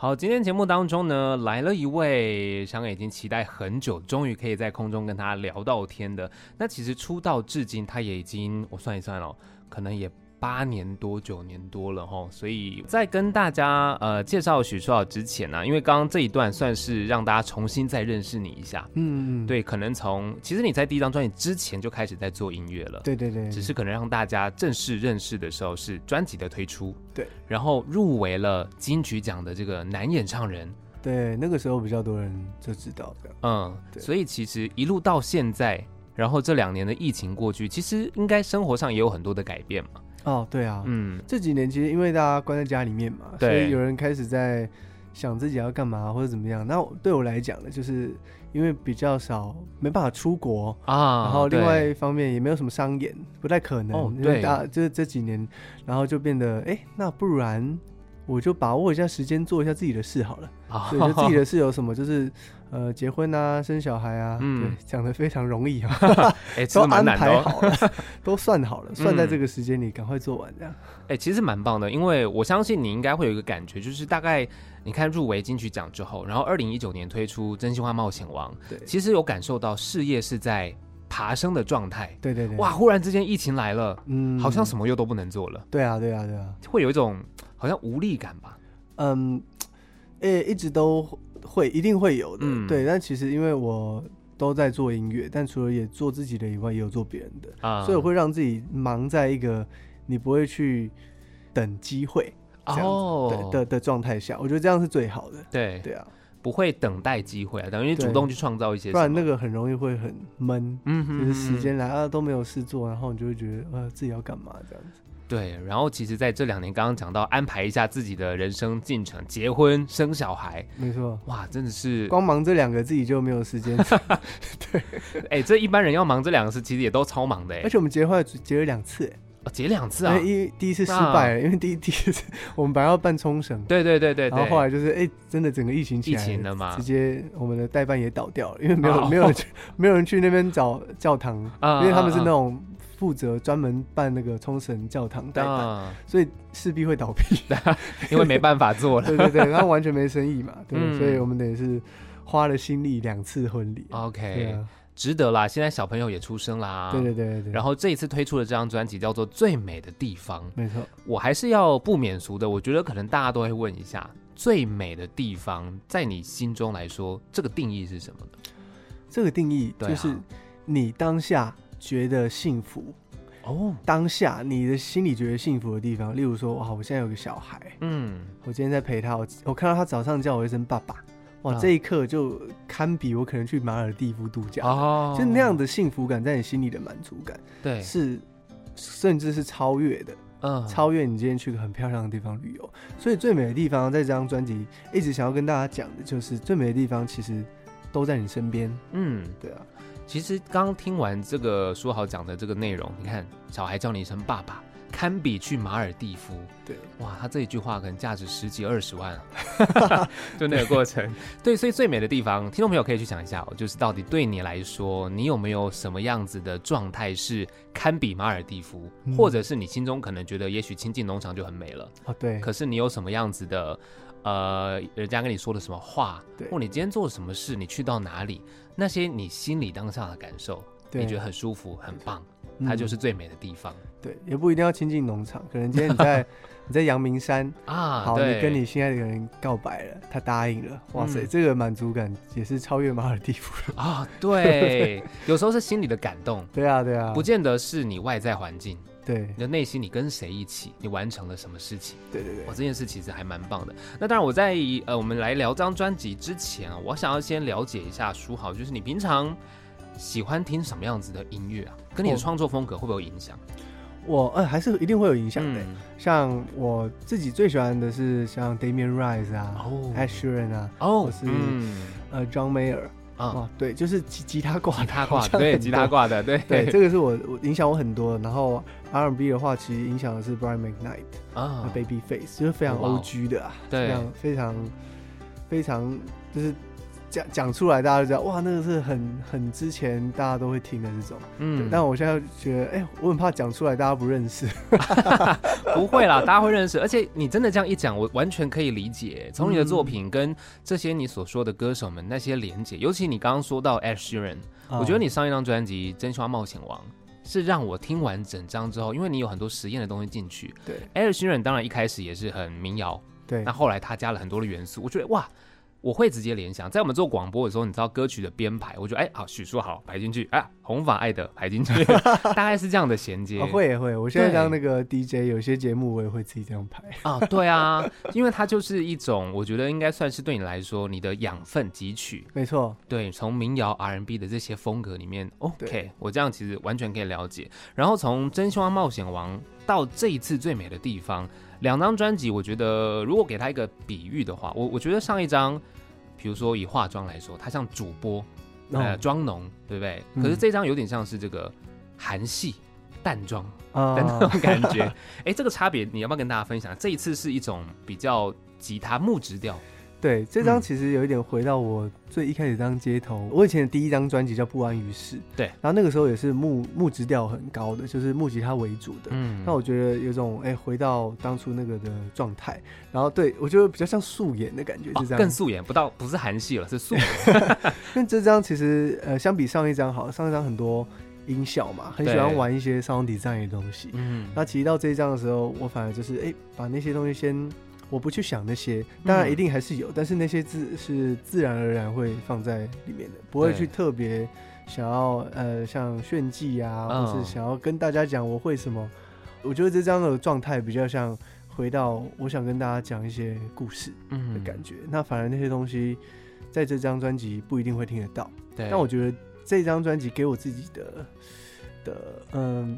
好，今天节目当中呢，来了一位香港已经期待很久，终于可以在空中跟他聊到天的。那其实出道至今，他也已经我算一算哦，可能也。八年多九年多了哈，所以在跟大家呃介绍许书豪之前呢、啊，因为刚刚这一段算是让大家重新再认识你一下，嗯嗯，对，可能从其实你在第一张专辑之前就开始在做音乐了，对对对，只是可能让大家正式认识的时候是专辑的推出，对，然后入围了金曲奖的这个男演唱人，对，那个时候比较多人就知道的，嗯，对，所以其实一路到现在，然后这两年的疫情过去，其实应该生活上也有很多的改变嘛。哦，对啊，嗯，这几年其实因为大家关在家里面嘛，所以有人开始在想自己要干嘛或者怎么样。那对我来讲呢，就是因为比较少，没办法出国啊，然后另外一方面也没有什么商演，不太可能。哦，因为大就是这几年，然后就变得，哎，那不然我就把握一下时间，做一下自己的事好了。啊，自己的事有什么，就是。呃，结婚啊，生小孩啊，嗯，对，讲的非常容易啊，哎、欸，都安排好了，都算好了，算在这个时间里，赶快做完这样。哎、欸，其实蛮棒的，因为我相信你应该会有一个感觉，就是大概你看入围金曲奖之后，然后二零一九年推出《真心话冒险王》，对，其实有感受到事业是在爬升的状态。对对对，哇，忽然之间疫情来了，嗯，好像什么又都不能做了。对啊，对啊，对啊，会有一种好像无力感吧？嗯，哎、欸，一直都。会一定会有的，嗯、对。但其实因为我都在做音乐，但除了也做自己的以外，也有做别人的，啊、所以我会让自己忙在一个你不会去等机会哦的的状态下，我觉得这样是最好的。对对啊，不会等待机会啊，等于主动去创造一些，不然那个很容易会很闷。嗯哼，就是时间来啊都没有事做，然后你就会觉得呃自己要干嘛这样子。对，然后其实在这两年，刚刚讲到安排一下自己的人生进程，结婚生小孩，没错，哇，真的是光忙这两个自己就没有时间。对，哎，这一般人要忙这两个事，其实也都超忙的。而且我们结婚结了两次，哦，结两次啊，因为第一次失败了，因为第一第一次我们本来要办冲绳，对对对对，然后后来就是哎，真的整个疫情起来，疫情了嘛，直接我们的代办也倒掉了，因为没有没有 没有人去那边找教堂，因为他们是那种。负责专门办那个冲绳教堂代办，嗯、所以势必会倒闭，因为没办法做了。对对对，然后完全没生意嘛，对，嗯、所以我们等于是花了心力两次婚礼。OK，、啊、值得啦！现在小朋友也出生啦，对对对对，对。然后这一次推出的这张专辑叫做《最美的地方》，没错。我还是要不免俗的，我觉得可能大家都会问一下，《最美的地方》在你心中来说，这个定义是什么呢？这个定义就是你当下。觉得幸福。哦，当下你的心里觉得幸福的地方，例如说，哇，我现在有个小孩，嗯，我今天在陪他，我我看到他早上叫我一声爸爸，哇，啊、这一刻就堪比我可能去马尔地夫度假，哦，就那样的幸福感在你心里的满足感，对，是甚至是超越的，嗯，超越你今天去个很漂亮的地方旅游，所以最美的地方在这张专辑一直想要跟大家讲的就是最美的地方其实都在你身边，嗯，对啊。其实刚听完这个书豪讲的这个内容，你看小孩叫你一声爸爸，堪比去马尔蒂夫。对，哇，他这一句话可能价值十几二十万啊，就那个过程。对，所以最美的地方，听众朋友可以去想一下哦，就是到底对你来说，你有没有什么样子的状态是堪比马尔蒂夫，嗯、或者是你心中可能觉得也许亲近农场就很美了啊？对。可是你有什么样子的？呃，人家跟你说的什么话，或你今天做了什么事，你去到哪里，那些你心里当下的感受，你觉得很舒服、很棒，嗯、它就是最美的地方。对，也不一定要亲近农场，可能今天你在 你在阳明山啊，好，你跟你心爱的人告白了，他答应了，哇塞，嗯、这个满足感也是超越马尔地夫了啊！对，有时候是心里的感动，对啊，对啊，不见得是你外在环境。对，你的内心，你跟谁一起？你完成了什么事情？对对对，我，这件事其实还蛮棒的。那当然，我在呃，我们来聊这张专辑之前啊，我想要先了解一下书豪，就是你平常喜欢听什么样子的音乐啊？跟你的创作风格会不会有影响？我呃，还是一定会有影响的。嗯、像我自己最喜欢的是像 Damien Rice 啊，Ed Sheeran 啊，哦，或是、嗯、呃 John Mayer。啊，对，就是吉吉他挂，吉他挂，对，吉他挂的，对，对，这个是我我影响我很多。然后 R&B 的话，其实影响的是 Brian McKnight 啊，Babyface，就是非常 OG 的啊，非常非常非常就是讲讲出来，大家就知道哇，那个是很很之前大家都会听的这种。嗯，但我现在觉得，哎、欸，我很怕讲出来大家不认识。不会啦，大家会认识。而且你真的这样一讲，我完全可以理解。从你的作品跟这些你所说的歌手们那些连接，尤其你刚刚说到 Ed Sheeran，、哦、我觉得你上一张专辑《真心话冒险王》是让我听完整张之后，因为你有很多实验的东西进去。对，Ed Sheeran 当然一开始也是很民谣，对，那后来他加了很多的元素，我觉得哇。我会直接联想，在我们做广播的时候，你知道歌曲的编排，我觉得哎，好许叔好排进去，哎，红发爱的排进去，大概是这样的衔接。哦、会也会，我现在当那个 DJ，有些节目我也会自己这样排。啊，对啊，因为它就是一种，我觉得应该算是对你来说你的养分汲取。没错，对，从民谣 R&B 的这些风格里面，OK，我这样其实完全可以了解。然后从真心话冒险王到这一次最美的地方。两张专辑，我觉得如果给他一个比喻的话，我我觉得上一张，比如说以化妆来说，它像主播，呃，妆浓，对不对？嗯、可是这张有点像是这个韩系淡妆的那种感觉。哎、欸，这个差别你要不要跟大家分享？这一次是一种比较吉他木质调。对，这张其实有一点回到我最一开始当街头。嗯、我以前的第一张专辑叫《不安于世》，对，然后那个时候也是木木质调很高的，就是木吉他为主的。嗯，那我觉得有种哎、欸，回到当初那个的状态。然后对我觉得比较像素颜的感觉，就这样、哦、更素颜，不到不是韩系了，是素颜。因为这张其实呃，相比上一张好，上一张很多音效嘛，很喜欢玩一些 sound design 的东西。嗯，那其实到这一张的时候，我反而就是哎、欸，把那些东西先。我不去想那些，当然一定还是有，嗯、但是那些字是自然而然会放在里面的，不会去特别想要呃像炫技啊，或是想要跟大家讲我会什么。我觉得这张的状态比较像回到我想跟大家讲一些故事的感觉。嗯、那反而那些东西在这张专辑不一定会听得到。对，但我觉得这张专辑给我自己的的嗯。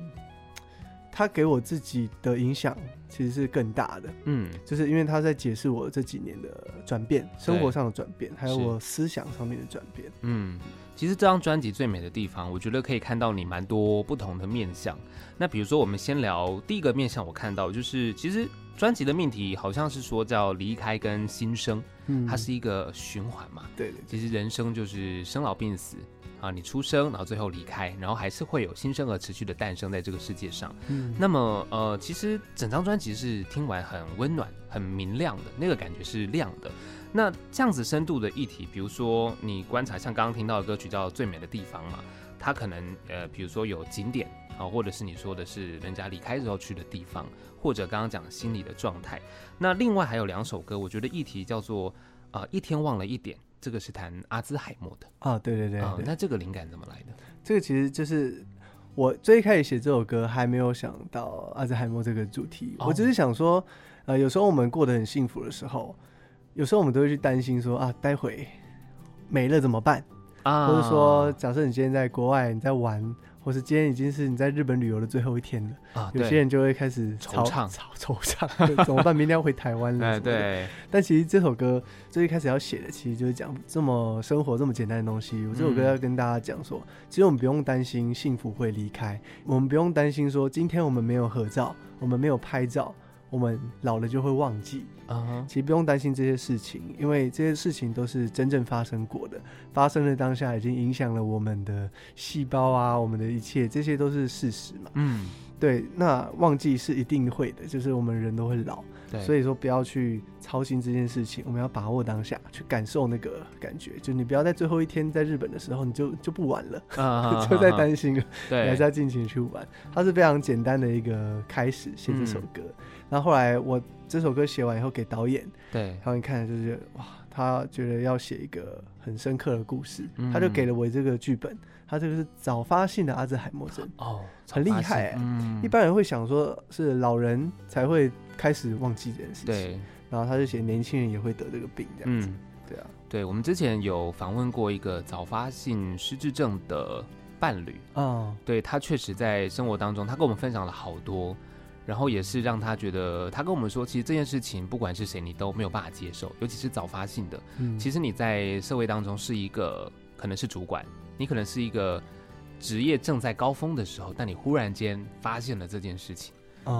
他给我自己的影响其实是更大的，嗯，就是因为他在解释我这几年的转变，生活上的转变，还有我思想上面的转变，嗯，其实这张专辑最美的地方，我觉得可以看到你蛮多不同的面相。那比如说，我们先聊第一个面相，我看到就是其实专辑的命题好像是说叫离开跟新生，嗯，它是一个循环嘛，对，对，其实人生就是生老病死。啊，你出生，然后最后离开，然后还是会有新生儿持续的诞生在这个世界上。嗯，那么呃，其实整张专辑是听完很温暖、很明亮的，那个感觉是亮的。那这样子深度的议题，比如说你观察，像刚刚听到的歌曲叫《最美的地方》嘛，它可能呃，比如说有景点啊，或者是你说的是人家离开之后去的地方，或者刚刚讲心理的状态。那另外还有两首歌，我觉得议题叫做呃，一天忘了一点。这个是谈阿兹海默的啊，对对对，那这个灵感怎么来的？这个其实就是我最开始写这首歌还没有想到阿兹海默这个主题，哦、我只是想说，呃，有时候我们过得很幸福的时候，有时候我们都会去担心说啊，待会没了怎么办？啊，或者说，假设你今天在国外，你在玩。或是今天已经是你在日本旅游的最后一天了啊，有些人就会开始惆怅，惆怅，怎么办？明天要回台湾了。哎，对。但其实这首歌最一开始要写的，其实就是讲这么生活这么简单的东西。我这首歌要跟大家讲说，其实我们不用担心幸福会离开，我们不用担心说今天我们没有合照，我们没有拍照。我们老了就会忘记啊，uh huh. 其实不用担心这些事情，因为这些事情都是真正发生过的，发生的当下已经影响了我们的细胞啊，我们的一切，这些都是事实嘛。嗯，对，那忘记是一定会的，就是我们人都会老，对所以说不要去操心这件事情，我们要把握当下，去感受那个感觉，就你不要在最后一天在日本的时候，你就就不玩了，uh. 就在担心了，对，你还是要尽情去玩。它是非常简单的一个开始，写这首歌。嗯然后后来我这首歌写完以后给导演，对，然后你看就是哇，他觉得要写一个很深刻的故事，嗯、他就给了我这个剧本。他这个是早发性的阿兹海默症哦，很厉害、欸。嗯、一般人会想说是老人才会开始忘记这件事情，对。然后他就写年轻人也会得这个病这样子，嗯、对啊。对，我们之前有访问过一个早发性失智症的伴侣嗯，对，他确实在生活当中，他跟我们分享了好多。然后也是让他觉得，他跟我们说，其实这件事情不管是谁，你都没有办法接受，尤其是早发性的。嗯，其实你在社会当中是一个，可能是主管，你可能是一个职业正在高峰的时候，但你忽然间发现了这件事情，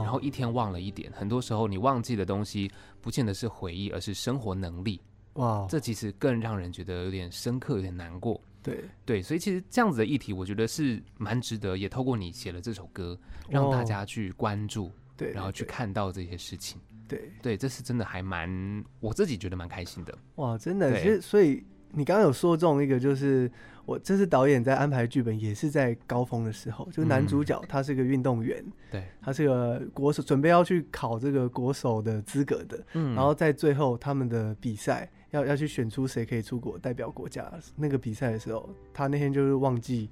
然后一天忘了一点。很多时候你忘记的东西，不见得是回忆，而是生活能力。哇，这其实更让人觉得有点深刻，有点难过。对对，所以其实这样子的议题，我觉得是蛮值得，也透过你写了这首歌，让大家去关注，对，然后去看到这些事情。对对，这是真的还蛮，我自己觉得蛮开心的。哇，真的，其实所以你刚刚有说中一个，就是我这次导演在安排剧本，也是在高峰的时候，就是男主角他是个运动员，对，他是个国手，准备要去考这个国手的资格的，嗯，然后在最后他们的比赛。要要去选出谁可以出国代表国家，那个比赛的时候，他那天就是忘记，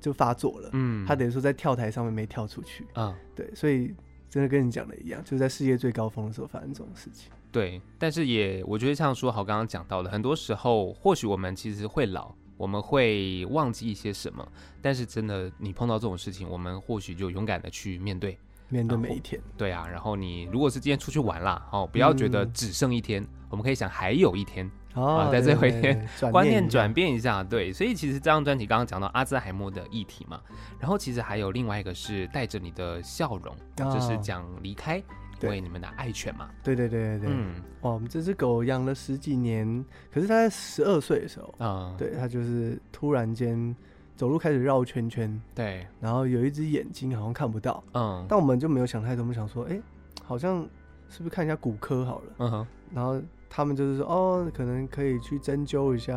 就发作了。嗯，他等于说在跳台上面没跳出去。啊，对，所以真的跟你讲的一样，就是在事业最高峰的时候发生这种事情。对，但是也我觉得像说好刚刚讲到的，很多时候或许我们其实会老，我们会忘记一些什么，但是真的你碰到这种事情，我们或许就勇敢的去面对。面对每一天，对啊，然后你如果是今天出去玩啦，哦，不要觉得只剩一天，嗯、我们可以想还有一天，哦、啊，在最后一天，观念转变一下，对，所以其实这张专辑刚刚讲到阿兹海默的议题嘛，然后其实还有另外一个是带着你的笑容，哦、就是讲离开，因为你们的爱犬嘛，对对对对对，嗯，哇，我们这只狗养了十几年，可是它在十二岁的时候，啊、嗯，对，它就是突然间。走路开始绕圈圈，对，然后有一只眼睛好像看不到，嗯，但我们就没有想太多，我们想说，哎、欸，好像是不是看一下骨科好了，嗯哼，然后他们就是说，哦，可能可以去针灸一下，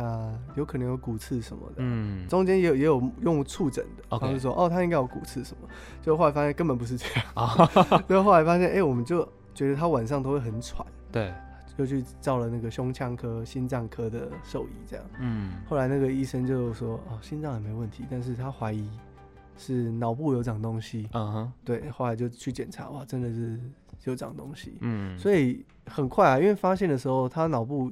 有可能有骨刺什么的，嗯，中间也有也有用触诊的，然后就说，哦，他应该有骨刺什么，就后来发现根本不是这样，啊，最后后来发现，哎、欸，我们就觉得他晚上都会很喘，对。就去照了那个胸腔科、心脏科的兽医，这样。嗯。后来那个医生就说：“哦，心脏也没问题，但是他怀疑是脑部有长东西。”嗯哼。对，后来就去检查，哇，真的是有长东西。嗯。所以很快啊，因为发现的时候，他脑部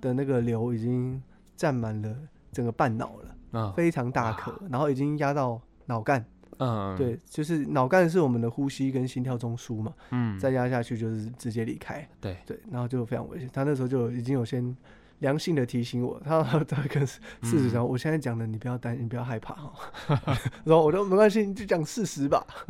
的那个瘤已经占满了整个半脑了，嗯，非常大颗，然后已经压到脑干。嗯，对，就是脑干是我们的呼吸跟心跳中枢嘛，嗯，再压下去就是直接离开，对。对，然后就非常危险。他那时候就已经有先良性的提醒我，他 他跟事实上，我现在讲的你不要担心，你不要害怕。哈。然后我说没关系，你就讲事实吧。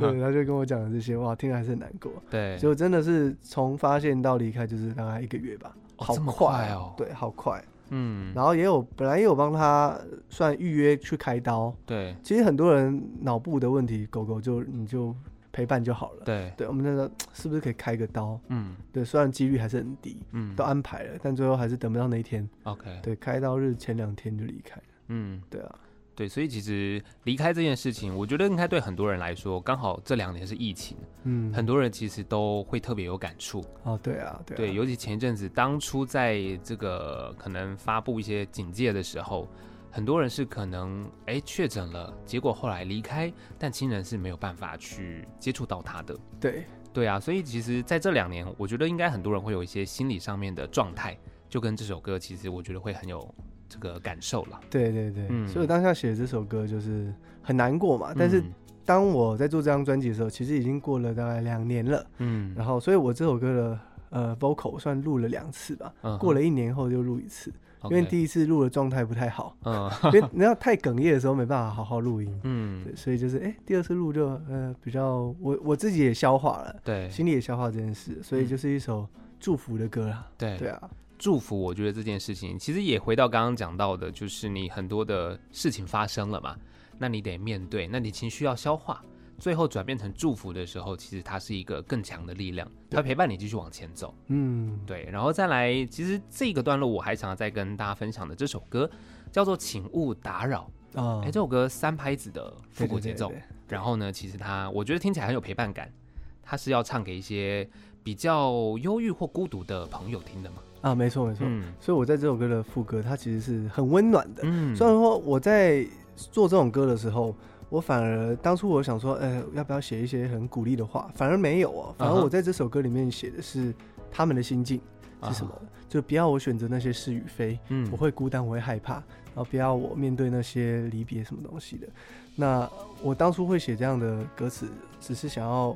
对，他就跟我讲了这些，哇，听了还是很难过。对，就真的是从发现到离开就是大概一个月吧，好快哦，对，好快。嗯，然后也有本来也有帮他算预约去开刀，对，其实很多人脑部的问题，狗狗就你就陪伴就好了，对，对，我们那个是不是可以开个刀？嗯，对，虽然几率还是很低，嗯，都安排了，但最后还是等不到那一天，OK，对，开刀日前两天就离开了，嗯，对啊。对，所以其实离开这件事情，我觉得应该对很多人来说，刚好这两年是疫情，嗯，很多人其实都会特别有感触。哦，对啊，对啊，对，尤其前一阵子，当初在这个可能发布一些警戒的时候，很多人是可能哎确诊了，结果后来离开，但亲人是没有办法去接触到他的。对，对啊，所以其实在这两年，我觉得应该很多人会有一些心理上面的状态，就跟这首歌，其实我觉得会很有。这个感受了，对对对，嗯、所以我当下写这首歌就是很难过嘛。嗯、但是当我在做这张专辑的时候，其实已经过了大概两年了，嗯，然后所以我这首歌的呃 vocal 算录了两次吧，过了一年后就录一次，嗯、因为第一次录的状态不太好，嗯，因为你要太哽咽的时候没办法好好录音，嗯，所以就是哎，第二次录就呃比较我我自己也消化了，对，心里也消化这件事，所以就是一首祝福的歌啦，对对啊。祝福，我觉得这件事情其实也回到刚刚讲到的，就是你很多的事情发生了嘛，那你得面对，那你情绪要消化，最后转变成祝福的时候，其实它是一个更强的力量，它陪伴你继续往前走。嗯，对。然后再来，其实这个段落我还想要再跟大家分享的这首歌叫做《请勿打扰》啊，哎，这首歌三拍子的复古节奏，对对对对，然后呢，其实它我觉得听起来很有陪伴感，它是要唱给一些比较忧郁或孤独的朋友听的嘛。啊，没错没错，嗯、所以我在这首歌的副歌，它其实是很温暖的。嗯，虽然说我在做这种歌的时候，我反而当初我想说，呃，要不要写一些很鼓励的话，反而没有哦。反而我在这首歌里面写的是他们的心境是什么？啊、就不要我选择那些是与非，嗯，我会孤单，我会害怕，然后不要我面对那些离别什么东西的。那我当初会写这样的歌词，只是想要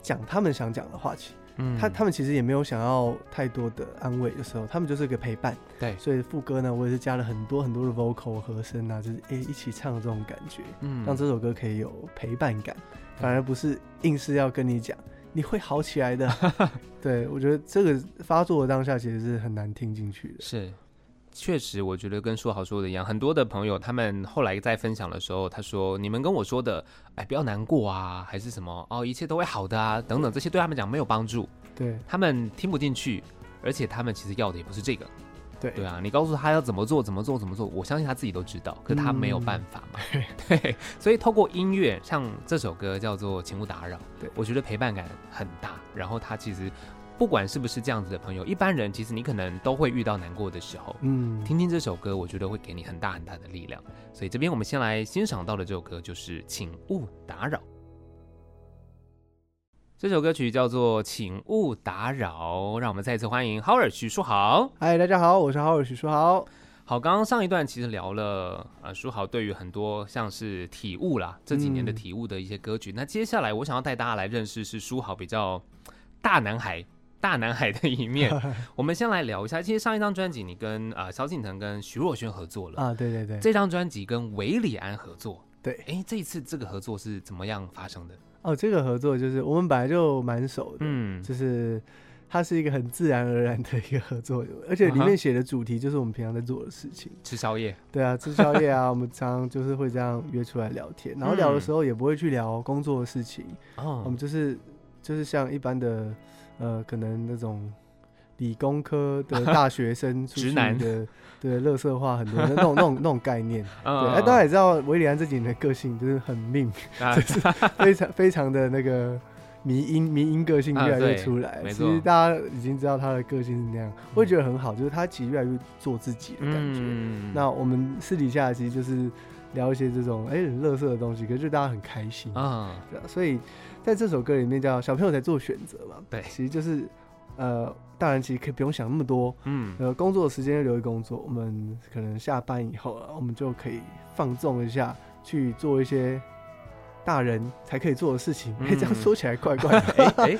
讲他们想讲的话题。嗯，他他们其实也没有想要太多的安慰的时候，他们就是一个陪伴。对，所以副歌呢，我也是加了很多很多的 vocal 和声啊，就是诶、欸、一起唱的这种感觉，嗯，让这首歌可以有陪伴感，反而不是硬是要跟你讲，你会好起来的。对，我觉得这个发作的当下其实是很难听进去的。是。确实，我觉得跟说好说的一样，很多的朋友他们后来在分享的时候，他说：“你们跟我说的，哎，不要难过啊，还是什么哦，一切都会好的啊，等等，这些对他们讲没有帮助，对他们听不进去，而且他们其实要的也不是这个，对对啊，你告诉他要怎么做，怎么做，怎么做，我相信他自己都知道，可是他没有办法嘛，嗯、对，所以透过音乐，像这首歌叫做《请勿打扰》，对我觉得陪伴感很大，然后他其实。不管是不是这样子的朋友，一般人其实你可能都会遇到难过的时候。嗯，听听这首歌，我觉得会给你很大很大的力量。所以这边我们先来欣赏到的这首歌就是《请勿打扰》。这首歌曲叫做《请勿打扰》，让我们再一次欢迎 Howard 许书豪。嗨，大家好，我是 Howard 许书豪。好，刚刚上一段其实聊了呃，书豪对于很多像是体悟啦，这几年的体悟的一些歌曲。嗯、那接下来我想要带大家来认识是书豪比较大男孩。大男孩的一面，我们先来聊一下。其实上一张专辑你跟啊萧敬腾跟徐若瑄合作了啊，对对对。这张专辑跟韦礼安合作，对。哎，这一次这个合作是怎么样发生的？哦，这个合作就是我们本来就蛮熟的，嗯，就是它是一个很自然而然的一个合作，而且里面写的主题就是我们平常在做的事情，吃宵夜。对啊，吃宵夜啊，我们常常就是会这样约出来聊天，然后聊的时候也不会去聊工作的事情，哦，我们就是就是像一般的呃，可能那种。理工科的 大学生出去的，直男的，对，乐色化很多那种那种那种概念。对，哎，大家也知道韦礼安这几年的个性就是很命，就是非常非常的那个迷因迷因个性越来越出来。其实大家已经知道他的个性是那样，我也觉得很好，就是他其实越来越做自己的感觉。那我们私底下其实就是聊一些这种哎很乐色的东西，可是就大家很开心啊。所以在这首歌里面叫小朋友在做选择嘛，对，其实就是呃。大人其实可以不用想那么多，嗯，呃，工作的时间留给工作，我们可能下班以后啊，我们就可以放纵一下，去做一些大人才可以做的事情。哎、嗯，这样说起来怪怪的，哎、欸，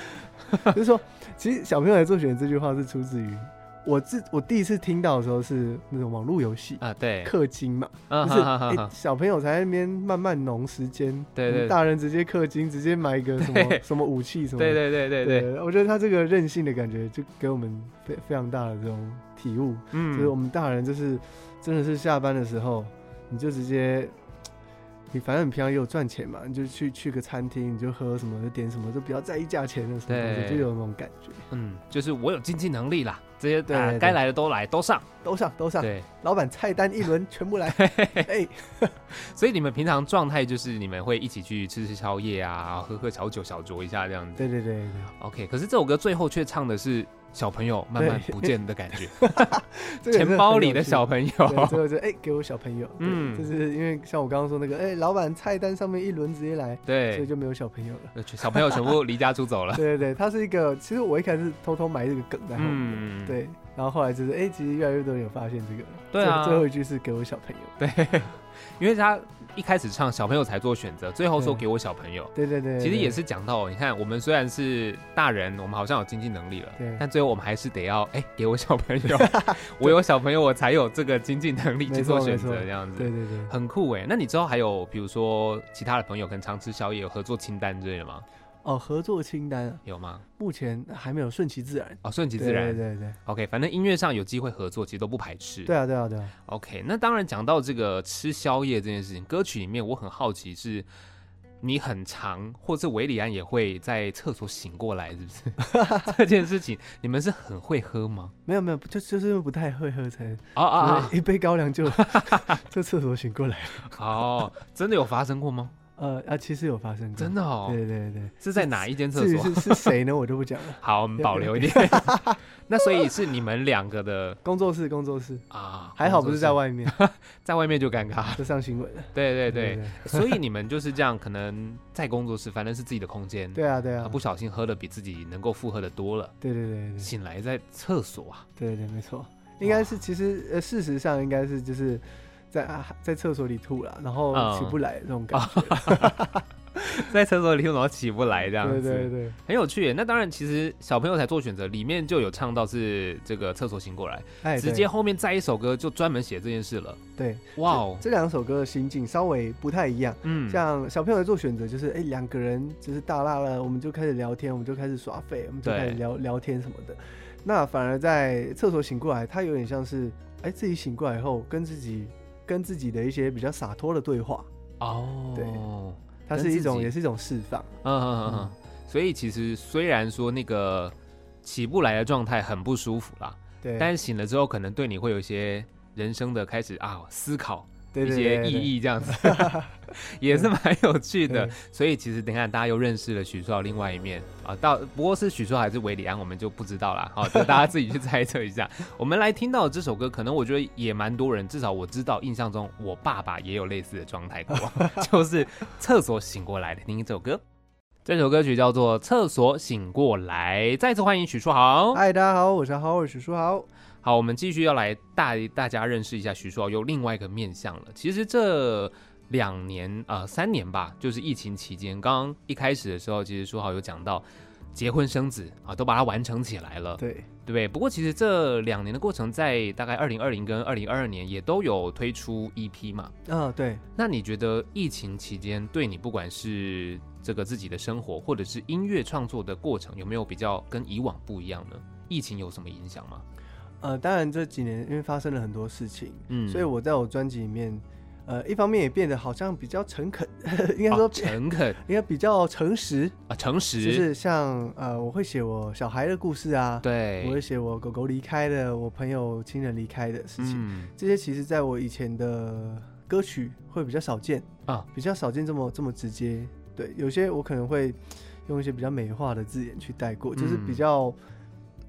欸、就是说，其实小朋友来做选择这句话是出自于。我自我第一次听到的时候是那种网络游戏啊，对，氪金嘛，就是哎，小朋友才在那边慢慢农时间，对对，大人直接氪金，直接买一个什么 什么武器什么，对对对对。对，我觉得他这个任性的感觉就给我们非非常大的这种体悟，嗯，就是我们大人就是真的是下班的时候，你就直接。你反正你平常也有赚钱嘛，你就去去个餐厅，你就喝什么就点什么，就不要在意价钱的什么东西，对就有那种感觉。嗯，就是我有经济能力啦，这些对该来的都来，都上，都上，都上。对，老板菜单一轮全部来。哎，所以你们平常状态就是你们会一起去吃吃宵夜啊，喝喝小酒小酌一下这样子。对对对对。OK，可是这首歌最后却唱的是。小朋友慢慢不见的感觉，钱包里的小朋友，最后就哎，给我小朋友，嗯，就是因为像我刚刚说那个，哎，老板菜单上面一轮直接来，对，所以就没有小朋友了，小朋友全部离家出走了。对对对，他是一个，其实我一开始偷偷埋这个梗在后面，对，然后后来就是哎，其实越来越多人有发现这个，对啊，最后一句是给我小朋友，对，因为他。一开始唱小朋友才做选择，最后说给我小朋友。对对对，其实也是讲到，你看我们虽然是大人，我们好像有经济能力了，但最后我们还是得要哎给我小朋友，我有小朋友我才有这个经济能力去做选择，这样子。对对对，很酷哎。那你之后还有比如说其他的朋友跟常吃宵夜有合作清单之类的吗？哦，合作清单有吗？目前还没有，顺其自然。哦，顺其自然，对对对。OK，反正音乐上有机会合作，其实都不排斥。对啊，对啊，对啊。OK，那当然讲到这个吃宵夜这件事情，歌曲里面我很好奇是，你很长，或者韦礼安也会在厕所醒过来，是不是？这件事情你们是很会喝吗？没有没有，就就是不太会喝才啊啊，一杯高粱就 就厕所醒过来了。哦，真的有发生过吗？呃啊，其实有发生过，真的哦。对对对，是在哪一间厕所？是是谁呢？我就不讲了。好，我们保留一点。那所以是你们两个的 工作室，工作室啊，还好不是在外面，在外面就尴尬，就上新闻了。对对对，所以你们就是这样，可能在工作室，反正是自己的空间。对啊对啊，不小心喝的比自己能够负荷的多了。对对对，醒来在厕所啊。对对，没错，应该是其实呃，事实上应该是就是。在啊，在厕所里吐了，然后起不来那种感觉。在厕所里然后起不来这样子？对对对，很有趣。那当然，其实小朋友才做选择，里面就有唱到是这个厕所醒过来，哎，直接后面再一首歌就专门写这件事了。对，哇哦，这两首歌的心境稍微不太一样。嗯，像小朋友在做选择，就是哎两个人就是大辣了，我们就开始聊天，我们就开始耍废，我们就开始聊聊天什么的。那反而在厕所醒过来，他有点像是哎自己醒过来以后跟自己跟自己的一些比较洒脱的对话。哦，对。它是一种，也是一种释放。嗯嗯嗯嗯。所以其实虽然说那个起不来的状态很不舒服啦，对，但是醒了之后，可能对你会有一些人生的开始啊思考。一些意义这样子，也是蛮有趣的。所以其实等下大家又认识了许书豪另外一面啊。到不过是许书豪还是韦礼安，我们就不知道了。好，就大家自己去 猜测一下。我们来听到的这首歌，可能我觉得也蛮多人，至少我知道，印象中我爸爸也有类似的状态过，就是厕所醒过来的。听这首歌，这首歌曲叫做《厕所醒过来》。再次欢迎许书豪。嗨，大家好，我是豪尔许书豪。好，我们继续要来带大家认识一下徐书豪有另外一个面相了。其实这两年呃三年吧，就是疫情期间，刚刚一开始的时候，其实书豪有讲到结婚生子啊，都把它完成起来了，对对不对？不过其实这两年的过程，在大概二零二零跟二零二二年也都有推出 EP 嘛。嗯、哦，对。那你觉得疫情期间对你不管是这个自己的生活，或者是音乐创作的过程，有没有比较跟以往不一样呢？疫情有什么影响吗？呃，当然这几年因为发生了很多事情，嗯，所以我在我专辑里面，呃，一方面也变得好像比较诚恳，应该说诚恳，应该比较诚实啊，诚实，就是像呃，我会写我小孩的故事啊，对，我会写我狗狗离开的，我朋友亲人离开的事情，嗯，这些其实在我以前的歌曲会比较少见啊，比较少见这么这么直接，对，有些我可能会用一些比较美化的字眼去带过，就是比较。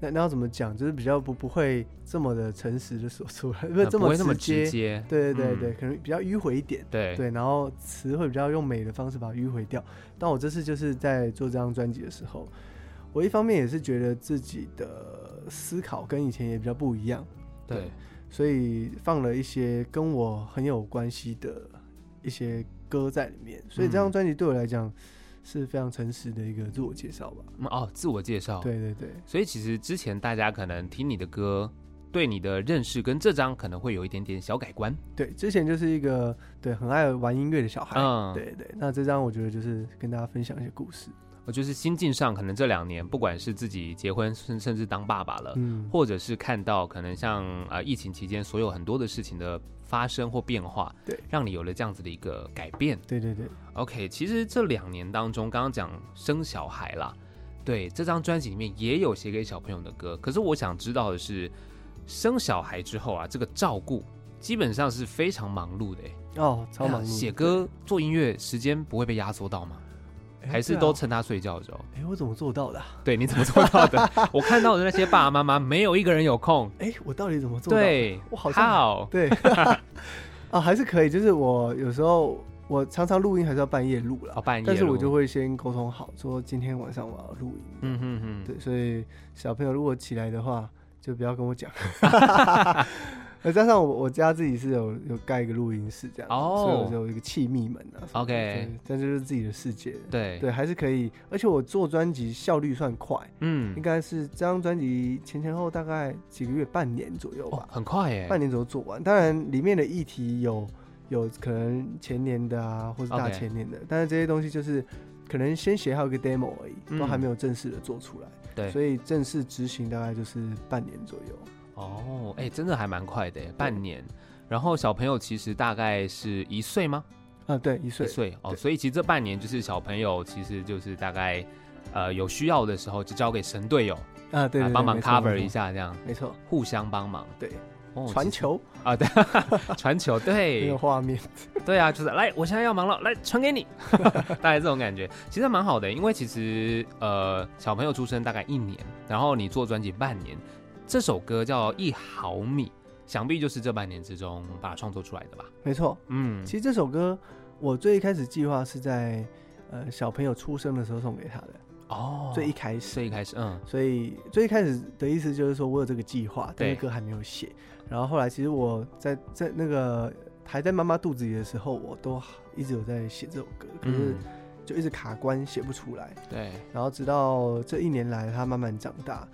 那那要怎么讲？就是比较不不会这么的诚实的说出来，不是这么直接。直接对对对对，嗯、可能比较迂回一点。对对，然后词会比较用美的方式把它迂回掉。但我这次就是在做这张专辑的时候，我一方面也是觉得自己的思考跟以前也比较不一样。对，对所以放了一些跟我很有关系的一些歌在里面。所以这张专辑对我来讲。嗯是非常诚实的一个自我介绍吧。嗯哦，自我介绍。对对对。所以其实之前大家可能听你的歌，对你的认识跟这张可能会有一点点小改观。对，之前就是一个对很爱玩音乐的小孩。嗯，对对。那这张我觉得就是跟大家分享一些故事。我就是心境上，可能这两年不管是自己结婚，甚甚至当爸爸了，嗯，或者是看到可能像啊、呃、疫情期间所有很多的事情的发生或变化，对，让你有了这样子的一个改变。对对对。OK，其实这两年当中，刚刚讲生小孩啦，对，这张专辑里面也有写给小朋友的歌。可是我想知道的是，生小孩之后啊，这个照顾基本上是非常忙碌的哦，超忙碌。写歌做音乐时间不会被压缩到吗？还是都趁他睡觉的时候？哎、欸，我怎么做到的、啊？对，你怎么做到的？我看到的那些爸爸妈妈，没有一个人有空。哎、欸，我到底怎么做到的？对，我好像好对啊，还是可以。就是我有时候我常常录音还是要半夜录了，哦，半夜。但是我就会先沟通好，说今天晚上我要录音。嗯哼哼，对，所以小朋友如果起来的话，就不要跟我讲。再加上我我家自己是有有盖一个录音室这样，哦，所以我就有一个气密门啊。OK，这就是自己的世界。对对，还是可以。而且我做专辑效率算快，嗯，应该是这张专辑前前后大概几个月，半年左右吧。很快耶，半年左右做完。当然里面的议题有有可能前年的啊，或是大前年的，但是这些东西就是可能先写好一个 demo 而已，都还没有正式的做出来。对，所以正式执行大概就是半年左右。哦，哎、欸，真的还蛮快的，半年。然后小朋友其实大概是一岁吗？啊，对，一岁。一岁哦，所以其实这半年就是小朋友其实就是大概，呃，有需要的时候就交给神队友啊，对，帮忙 cover 一下这样，没错，互相帮忙，对。传球啊，对，传球，对，没有画面，对啊，就是来，我现在要忙了，来传给你，大概这种感觉，其实蛮好的，因为其实呃，小朋友出生大概一年，然后你做专辑半年。这首歌叫《一毫米》，想必就是这半年之中把它创作出来的吧？没错，嗯，其实这首歌我最一开始计划是在呃小朋友出生的时候送给他的。哦，最一开始，最一开始，嗯，所以最一开始的意思就是说我有这个计划，但是歌还没有写。然后后来其实我在在那个还在妈妈肚子里的时候，我都一直有在写这首歌，可是就一直卡关写不出来。对，然后直到这一年来，他慢慢长大，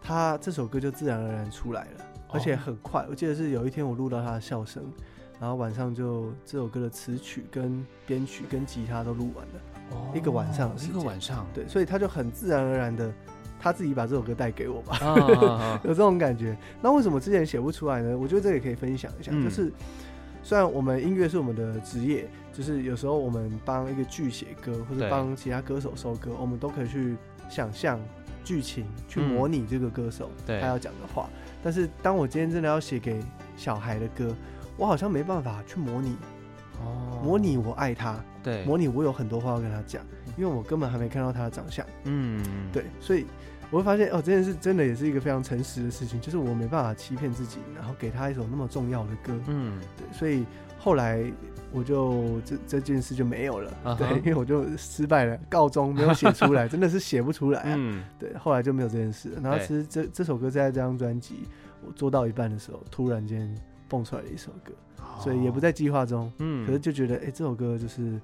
他这首歌就自然而然出来了，而且很快。我记得是有一天我录到他的笑声，然后晚上就这首歌的词曲跟编曲跟吉他都录完了，哦，一个晚上，一个晚上，对，所以他就很自然而然的。他自己把这首歌带给我吧，oh, oh, oh. 有这种感觉。那为什么之前写不出来呢？我觉得这也可以分享一下。嗯、就是虽然我们音乐是我们的职业，就是有时候我们帮一个剧写歌，或者帮其他歌手收歌，我们都可以去想象剧情，去模拟这个歌手他要讲的话。嗯、但是当我今天真的要写给小孩的歌，我好像没办法去模拟。哦，模拟我爱他，对，模拟我有很多话要跟他讲，因为我根本还没看到他的长相。嗯，对，所以。我会发现哦，这件事真的也是一个非常诚实的事情，就是我没办法欺骗自己，然后给他一首那么重要的歌。嗯，对，所以后来我就这这件事就没有了。Uh huh. 对，因为我就失败了，告终没有写出来，真的是写不出来啊。嗯，对，后来就没有这件事。然后其实这这首歌在这张专辑我做到一半的时候，突然间蹦出来了一首歌，oh. 所以也不在计划中。嗯，可是就觉得哎、欸，这首歌就是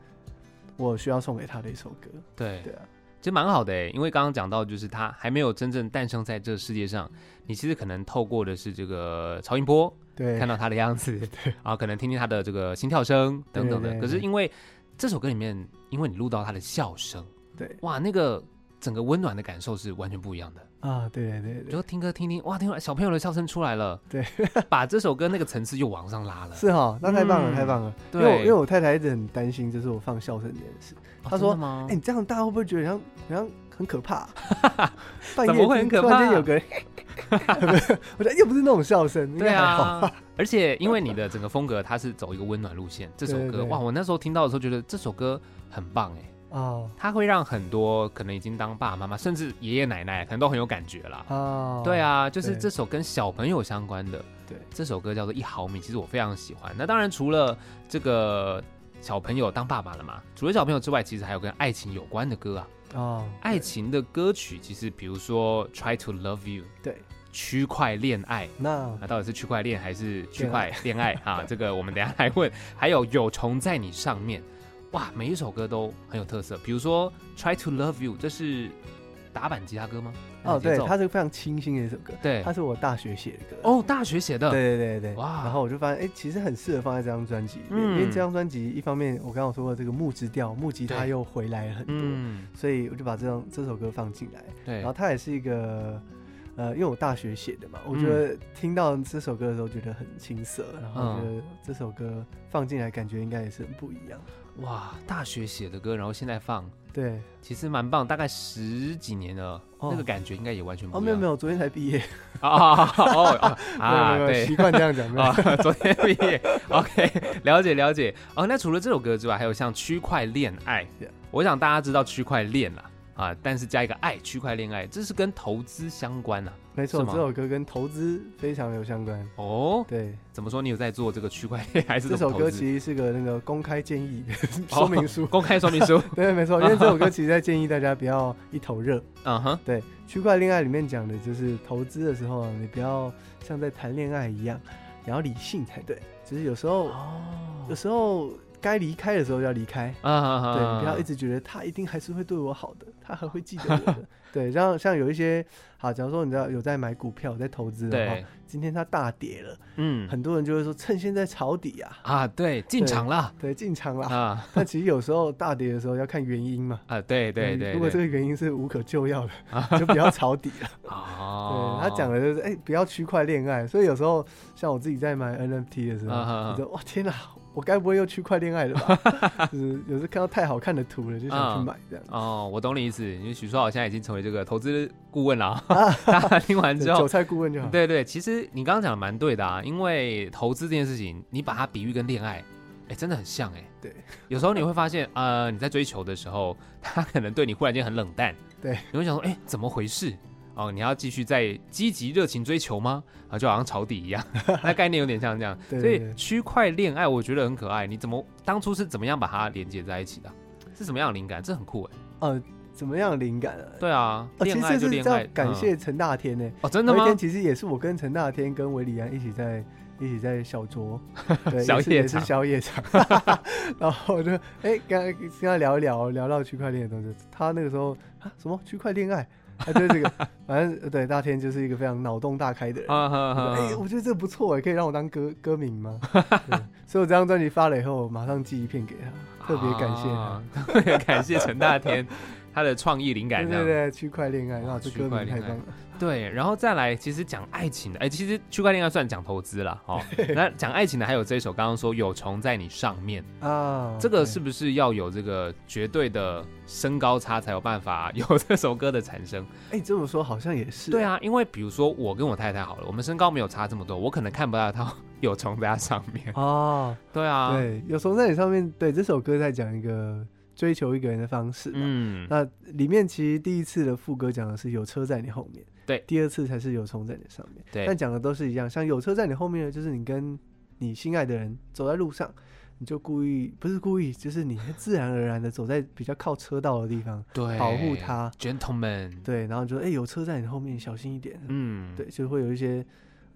我需要送给他的一首歌。对，对啊。其实蛮好的诶，因为刚刚讲到，就是他还没有真正诞生在这个世界上，你其实可能透过的是这个超音波，对，看到他的样子，对，然后可能听听他的这个心跳声等等的。对对对，可是因为这首歌里面，因为你录到他的笑声，对，哇，那个整个温暖的感受是完全不一样的。啊，对对对，就听歌听听，哇，听完小朋友的笑声出来了，对，把这首歌那个层次又往上拉了，是哈，那太棒了，太棒了，对，因为因为我太太一直很担心，就是我放笑声这件事，她说，哎，你这样大家会不会觉得像好像很可怕？半夜会很可怕？有个，我觉得 又不是那种笑声，对啊，而且因为你的整个风格，它是走一个温暖路线，这首歌，哇，我那时候听到的时候觉得这首歌很棒，哎。哦，他会让很多可能已经当爸爸妈妈，甚至爷爷奶奶，可能都很有感觉啦。哦，对啊，就是这首跟小朋友相关的，对，这首歌叫做《一毫米》，其实我非常喜欢。那当然，除了这个小朋友当爸爸了嘛，除了小朋友之外，其实还有跟爱情有关的歌啊。哦，爱情的歌曲，其实比如说《Try to Love You》，对，区块恋爱，那那到底是区块链还是区块恋爱啊？这个我们等下来问。还有有虫在你上面。哇，每一首歌都很有特色。比如说《Try to Love You》，这是打板吉他歌吗？哦，对，它是非常清新的一首歌。对，它是我大学写的歌。哦，大学写的。对对对对。哇，然后我就发现，哎、欸，其实很适合放在这张专辑里面，嗯、因为这张专辑一方面我刚刚说的这个木质调，木吉他又回来了很多，嗯、所以我就把这张这首歌放进来。对，然后它也是一个。呃，因为我大学写的嘛，我觉得听到这首歌的时候觉得很青涩，嗯、然后觉得这首歌放进来感觉应该也是很不一样。哇，大学写的歌，然后现在放，对，其实蛮棒，大概十几年了，哦、那个感觉应该也完全不一样。哦，没有没有，昨天才毕业。哦哦啊，对，习惯这样讲。啊，昨天毕业。OK，了解了解。哦，那除了这首歌之外，还有像区块恋爱.我想大家知道区块链啦。啊，但是加一个爱，区块恋爱，这是跟投资相关啊。没错，这首歌跟投资非常有相关。哦，对，怎么说？你有在做这个区块链还是这首歌其实是个那个公开建议说明书，公开说明书。对，没错，因为这首歌其实在建议大家不要一头热。嗯哼，对，区块恋爱里面讲的就是投资的时候，你不要像在谈恋爱一样，你要理性才对。只是有时候，有时候。该离开的时候要离开啊！对，你不要一直觉得他一定还是会对我好的，他还会记得我的。对，像像有一些好，假如说你知道有在买股票、在投资的话，今天它大跌了，嗯，很多人就会说趁现在抄底啊啊，对，进场了，对，进场了啊。但其实有时候大跌的时候要看原因嘛。啊，对对对，如果这个原因是无可救药的，就不要抄底了哦。对，他讲的就是哎，不要区块恋爱，所以有时候像我自己在买 NFT 的时候，你说哇天哪！我该不会又区块恋爱了吧？就是有时看到太好看的图了，就想去买这样。哦，我懂你意思，因为许书豪现在已经成为这个投资顾问了。啊，听完之后，韭菜顾问就好。对对，其实你刚刚讲的蛮对的啊，因为投资这件事情，你把它比喻跟恋爱，哎，真的很像哎。对，有时候你会发现，呃，你在追求的时候，他可能对你忽然间很冷淡。对，你会想说，哎，怎么回事？哦，你要继续再积极热情追求吗？啊，就好像抄底一样，那概念有点像这样。所以区块恋爱我觉得很可爱。你怎么当初是怎么样把它连接在一起的？是什么样的灵感？这很酷哎。呃，怎么样的灵感啊？对啊，恋爱就恋爱。感谢陈大天呢。哦，真的吗？那天其实也是我跟陈大天跟韦礼安一起在一起在小酌，小夜场，宵夜场。然后我就哎，刚刚跟他聊一聊，聊到区块链的东西。他那个时候啊，什么区块恋爱？啊，就是这个，反正对大天就是一个非常脑洞大开的人。哎，我觉得这个不错哎，可以让我当歌歌名吗？所以我这张专辑发了以后，我马上寄一片给他，特别感谢他，特别感谢陈大天他的创意灵感。对对对，区块恋爱，然后这歌名太棒了。对，然后再来，其实讲爱情的，哎，其实区块链要算讲投资了哦。那讲爱情的还有这一首，刚刚说有虫在你上面啊，这个是不是要有这个绝对的身高差才有办法 有这首歌的产生？哎，这么说好像也是。对啊，因为比如说我跟我太太好了，我们身高没有差这么多，我可能看不到他 有虫在他上面哦。对啊，对，有虫在你上面。对，这首歌在讲一个。追求一个人的方式，嗯，那里面其实第一次的副歌讲的是有车在你后面，对，第二次才是有虫在你上面，对，但讲的都是一样，像有车在你后面的，就是你跟你心爱的人走在路上，你就故意不是故意，就是你自然而然的走在比较靠车道的地方，对，保护他。Gentlemen 对，然后就说哎、欸，有车在你后面，小心一点，嗯，对，就会有一些。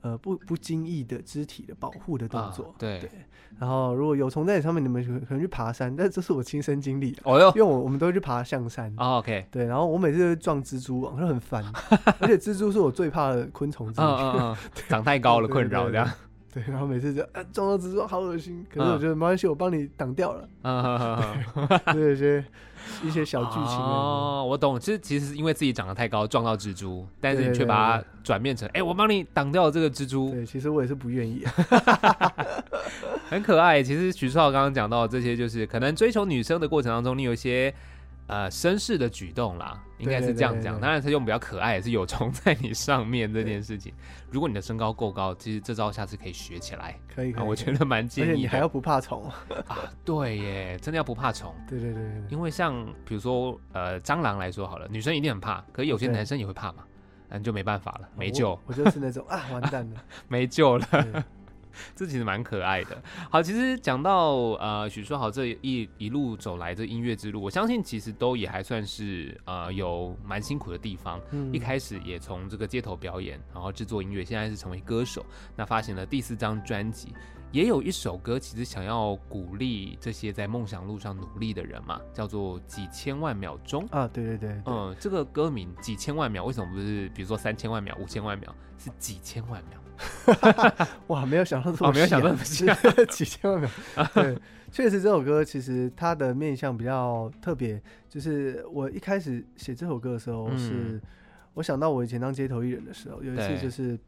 呃，不不经意的肢体的保护的动作，啊、对对。然后如果有虫在你上面，你们可能去爬山，但这是我亲身经历的。哦哟，因为我我们都会去爬象山。哦、OK。对，然后我每次都会撞蜘蛛网，就很烦。而且蜘蛛是我最怕的昆虫之一。长太高了，困扰这样。对，然后每次就啊撞到蜘蛛，好恶心。可是我觉得没关系，我帮你挡掉了。啊。对，有些一些小剧情。哦，我懂。其实其实是因为自己长得太高撞到蜘蛛，但是你却把它转变成哎，我帮你挡掉了这个蜘蛛。对，其实我也是不愿意。很可爱。其实许书豪刚刚讲到这些，就是可能追求女生的过程当中，你有一些。呃，绅士的举动啦，应该是这样讲。当然，他用比较可爱，也是有虫在你上面这件事情。如果你的身高够高，其实这招下次可以学起来。可以，我觉得蛮建议。而且你还要不怕虫 啊？对耶，真的要不怕虫。对对对，因为像比如说呃蟑螂来说好了，女生一定很怕，可是有些男生也会怕嘛，那就没办法了，没救。我就是那种啊，完蛋了，没救了。这其实蛮可爱的。好，其实讲到呃许书豪这一一路走来这音乐之路，我相信其实都也还算是呃有蛮辛苦的地方。嗯，一开始也从这个街头表演，然后制作音乐，现在是成为歌手。那发行了第四张专辑，也有一首歌，其实想要鼓励这些在梦想路上努力的人嘛，叫做《几千万秒钟》啊。对对对，对，嗯，这个歌名《几千万秒》为什么不是比如说三千万秒、五千万秒，是几千万秒？哇，没有想到这么细、啊，哦，没有想到这么细，几千万秒。对，确实这首歌其实它的面向比较特别。就是我一开始写这首歌的时候，是、嗯、我想到我以前当街头艺人的时候，有一次就是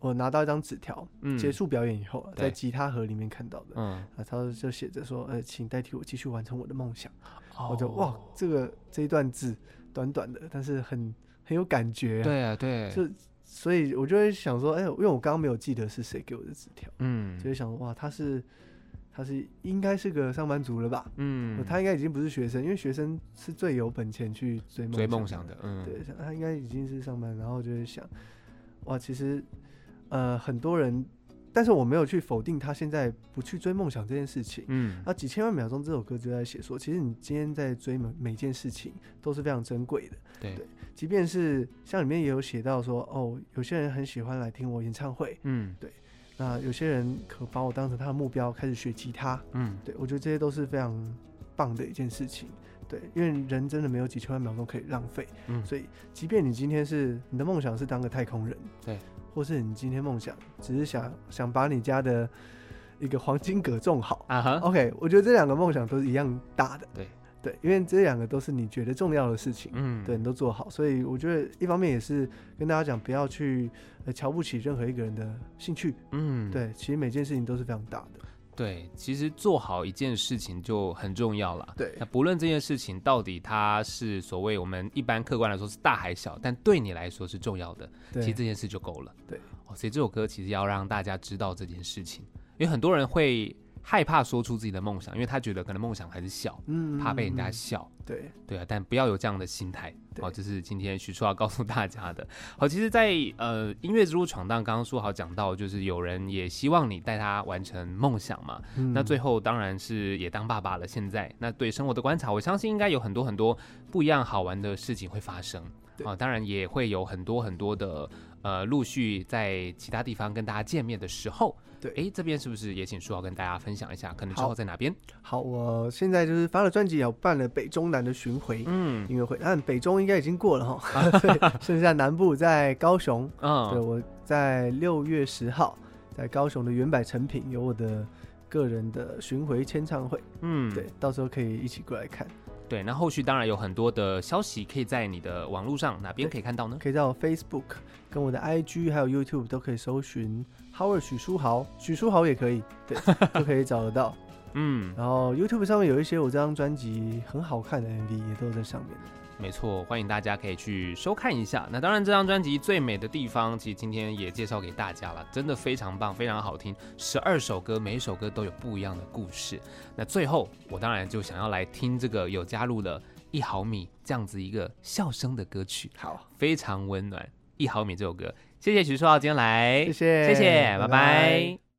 我拿到一张纸条，结束表演以后，在吉他盒里面看到的，嗯，啊，他就写着说，呃，请代替我继续完成我的梦想。哦、我就哇，这个这一段字短短的，但是很很有感觉、啊。对啊，对，就。所以我就会想说，哎、欸，因为我刚刚没有记得是谁给我的纸条，嗯，就会想说，哇，他是，他是应该是个上班族了吧，嗯，他应该已经不是学生，因为学生是最有本钱去追梦追梦想的，嗯，对，他应该已经是上班，然后就会想，哇，其实，呃，很多人。但是我没有去否定他现在不去追梦想这件事情。嗯，那几千万秒钟这首歌就在写说，其实你今天在追每每件事情都是非常珍贵的。对，对，即便是像里面也有写到说，哦，有些人很喜欢来听我演唱会。嗯，对。那有些人可把我当成他的目标，开始学吉他。嗯，对，我觉得这些都是非常棒的一件事情。对，因为人真的没有几千万秒钟可以浪费。嗯，所以即便你今天是你的梦想是当个太空人。对。或是你今天梦想只是想想把你家的一个黄金葛种好。啊哈、uh huh.，OK，我觉得这两个梦想都是一样大的，对。对，因为这两个都是你觉得重要的事情，嗯，对，你都做好，所以我觉得一方面也是跟大家讲，不要去呃瞧不起任何一个人的兴趣，嗯，对，其实每件事情都是非常大的。对，其实做好一件事情就很重要了。对，那不论这件事情到底它是所谓我们一般客观来说是大还小，但对你来说是重要的，对其实这件事就够了。对，哦，所以这首歌其实要让大家知道这件事情，因为很多人会。害怕说出自己的梦想，因为他觉得可能梦想还是小，嗯，怕被人家笑。对对啊，但不要有这样的心态。好，这是今天徐叔要告诉大家的。好，其实在，在呃音乐之路闯荡，刚刚说好讲到，就是有人也希望你带他完成梦想嘛。嗯、那最后当然是也当爸爸了。现在，那对生活的观察，我相信应该有很多很多不一样好玩的事情会发生。啊对，当然也会有很多很多的呃陆续在其他地方跟大家见面的时候，对，哎，这边是不是也请书豪跟大家分享一下？可能之后在哪边？好，我现在就是发了专辑，有办了北中南的巡回嗯。音乐会，但北中应该已经过了哈，啊、对，剩下南部在高雄，嗯，对，我在六月十号在高雄的原版成品有我的个人的巡回签唱会，嗯，对，到时候可以一起过来看。对，那后续当然有很多的消息可以在你的网络上哪边可以看到呢？可以在我 Facebook 跟我的 IG 还有 YouTube 都可以搜寻 Howard 许书豪，许书豪也可以，对，都可以找得到。嗯，然后 YouTube 上面有一些我这张专辑很好看的 MV 也都在上面。没错，欢迎大家可以去收看一下。那当然，这张专辑最美的地方，其实今天也介绍给大家了，真的非常棒，非常好听。十二首歌，每一首歌都有不一样的故事。那最后，我当然就想要来听这个有加入了一毫米这样子一个笑声的歌曲，好，非常温暖。一毫米这首歌，谢谢许书豪今天来，谢谢，谢谢，拜拜。拜拜。